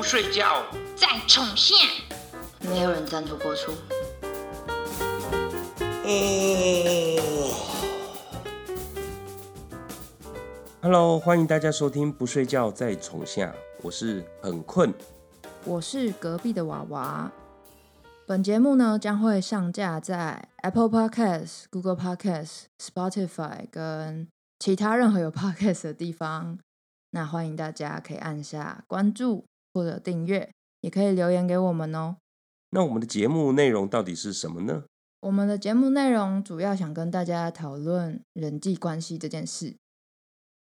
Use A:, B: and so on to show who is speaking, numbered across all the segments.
A: 不睡觉，
B: 再重现，
C: 没有人赞助播出。
D: 哦。Hello，欢迎大家收听《不睡觉再重下》，我是很困，
E: 我是隔壁的娃娃。本节目呢将会上架在 Apple Podcast、Google Podcast、Spotify 跟其他任何有 Podcast 的地方。那欢迎大家可以按下关注或者订阅，也可以留言给我们哦。
D: 那我们的节目内容到底是什么呢？
E: 我们的节目内容主要想跟大家讨论人际关系这件事，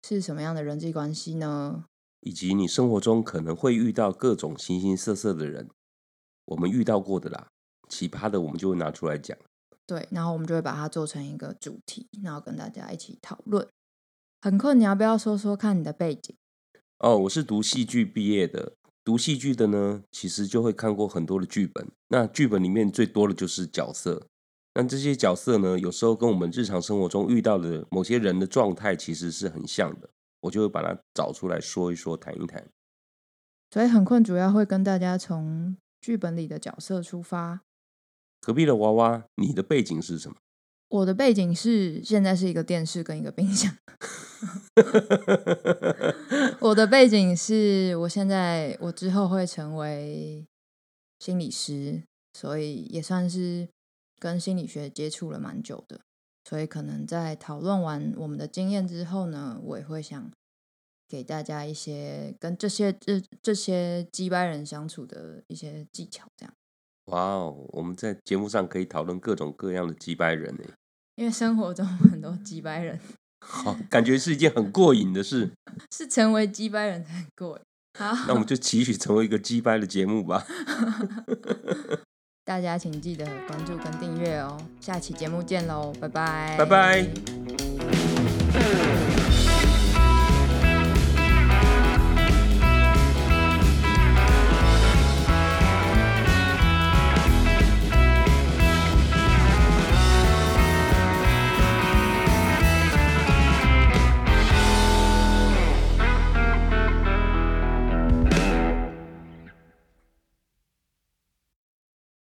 E: 是什么样的人际关系呢？
D: 以及你生活中可能会遇到各种形形色色的人。我们遇到过的啦，奇葩的我们就会拿出来讲。
E: 对，然后我们就会把它做成一个主题，然后跟大家一起讨论。很困，你要不要说说看你的背景？
D: 哦，我是读戏剧毕业的。读戏剧的呢，其实就会看过很多的剧本。那剧本里面最多的就是角色。那这些角色呢，有时候跟我们日常生活中遇到的某些人的状态其实是很像的。我就会把它找出来说一说，谈一谈。
E: 所以很困，主要会跟大家从。剧本里的角色出发。
D: 隔壁的娃娃，你的背景是什么？
E: 我的背景是现在是一个电视跟一个冰箱。我的背景是我现在我之后会成为心理师，所以也算是跟心理学接触了蛮久的。所以可能在讨论完我们的经验之后呢，我也会想。给大家一些跟这些这这些击败人相处的一些技巧，这样。
D: 哇哦，我们在节目上可以讨论各种各样的击败人诶。
E: 因为生活中很多击败人，
D: 好，感觉是一件很过瘾的事。
E: 是成为击败人才过瘾。好，
D: 那我们就期许成为一个击败的节目吧。
E: 大家请记得关注跟订阅哦。下期节目见喽，拜拜，
D: 拜拜。